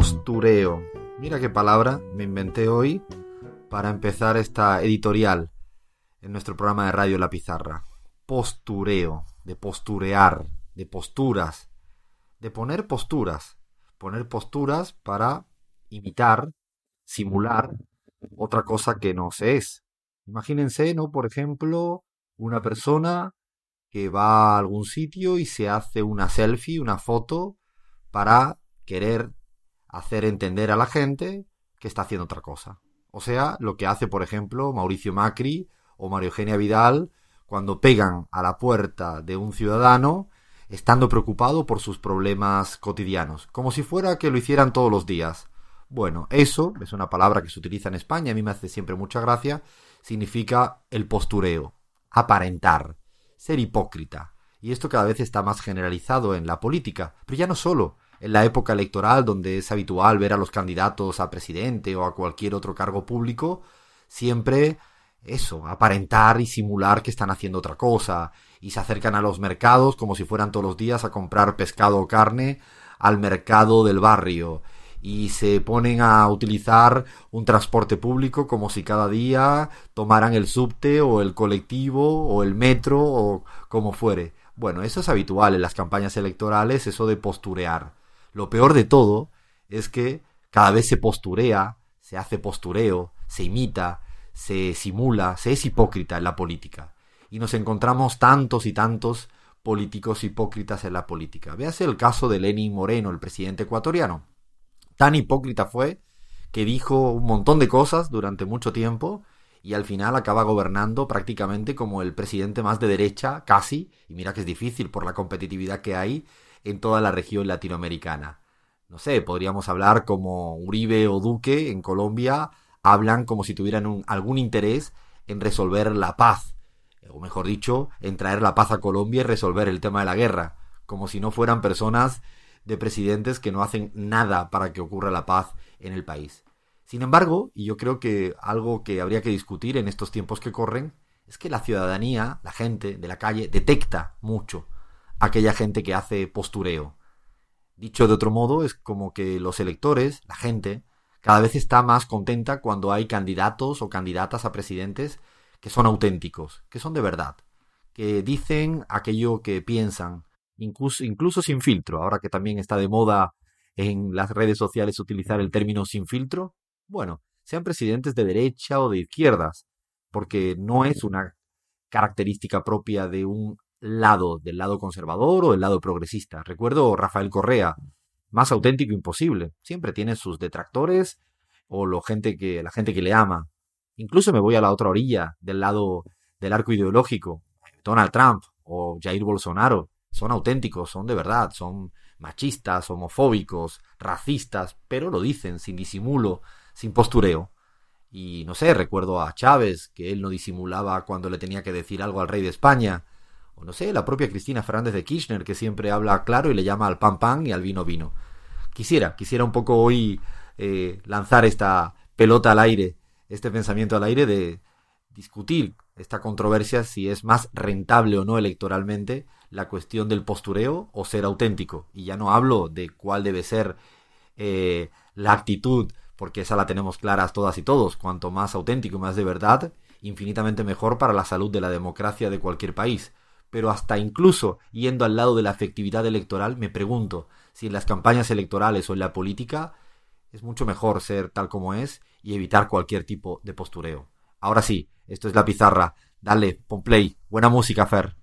Postureo. Mira qué palabra me inventé hoy para empezar esta editorial en nuestro programa de radio La Pizarra. Postureo, de posturear, de posturas, de poner posturas, poner posturas para imitar, simular otra cosa que no se es. Imagínense, ¿no? Por ejemplo, una persona que va a algún sitio y se hace una selfie, una foto, para querer hacer entender a la gente que está haciendo otra cosa. O sea, lo que hace, por ejemplo, Mauricio Macri o Mario Eugenia Vidal cuando pegan a la puerta de un ciudadano estando preocupado por sus problemas cotidianos, como si fuera que lo hicieran todos los días. Bueno, eso es una palabra que se utiliza en España, a mí me hace siempre mucha gracia, significa el postureo, aparentar, ser hipócrita. Y esto cada vez está más generalizado en la política, pero ya no solo en la época electoral donde es habitual ver a los candidatos a presidente o a cualquier otro cargo público, siempre eso, aparentar y simular que están haciendo otra cosa, y se acercan a los mercados como si fueran todos los días a comprar pescado o carne al mercado del barrio, y se ponen a utilizar un transporte público como si cada día tomaran el subte o el colectivo o el metro o como fuere. Bueno, eso es habitual en las campañas electorales, eso de posturear. Lo peor de todo es que cada vez se posturea, se hace postureo, se imita, se simula, se es hipócrita en la política. Y nos encontramos tantos y tantos políticos hipócritas en la política. Véase el caso de Lenin Moreno, el presidente ecuatoriano. Tan hipócrita fue que dijo un montón de cosas durante mucho tiempo y al final acaba gobernando prácticamente como el presidente más de derecha, casi, y mira que es difícil por la competitividad que hay en toda la región latinoamericana. No sé, podríamos hablar como Uribe o Duque en Colombia hablan como si tuvieran algún interés en resolver la paz, o mejor dicho, en traer la paz a Colombia y resolver el tema de la guerra, como si no fueran personas de presidentes que no hacen nada para que ocurra la paz en el país. Sin embargo, y yo creo que algo que habría que discutir en estos tiempos que corren, es que la ciudadanía, la gente de la calle, detecta mucho aquella gente que hace postureo. Dicho de otro modo, es como que los electores, la gente, cada vez está más contenta cuando hay candidatos o candidatas a presidentes que son auténticos, que son de verdad, que dicen aquello que piensan, incluso, incluso sin filtro, ahora que también está de moda en las redes sociales utilizar el término sin filtro, bueno, sean presidentes de derecha o de izquierdas, porque no es una característica propia de un lado, del lado conservador o del lado progresista. Recuerdo Rafael Correa, más auténtico imposible. Siempre tiene sus detractores o lo gente que, la gente que le ama. Incluso me voy a la otra orilla, del lado del arco ideológico. Donald Trump o Jair Bolsonaro son auténticos, son de verdad, son machistas, homofóbicos, racistas, pero lo dicen sin disimulo, sin postureo. Y no sé, recuerdo a Chávez, que él no disimulaba cuando le tenía que decir algo al rey de España, no sé, la propia Cristina Fernández de Kirchner, que siempre habla claro y le llama al pan pan y al vino vino. Quisiera, quisiera un poco hoy eh, lanzar esta pelota al aire, este pensamiento al aire de discutir esta controversia si es más rentable o no electoralmente la cuestión del postureo o ser auténtico. Y ya no hablo de cuál debe ser eh, la actitud, porque esa la tenemos claras todas y todos. Cuanto más auténtico y más de verdad, infinitamente mejor para la salud de la democracia de cualquier país pero hasta incluso yendo al lado de la efectividad electoral, me pregunto si en las campañas electorales o en la política es mucho mejor ser tal como es y evitar cualquier tipo de postureo. Ahora sí, esto es la pizarra. Dale, pon play. Buena música, Fer.